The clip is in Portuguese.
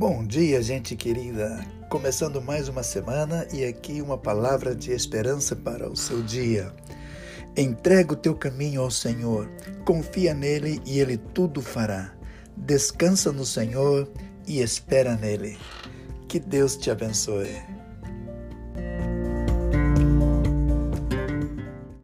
Bom dia, gente querida. Começando mais uma semana e aqui uma palavra de esperança para o seu dia. Entrega o teu caminho ao Senhor, confia nele e ele tudo fará. Descansa no Senhor e espera nele. Que Deus te abençoe.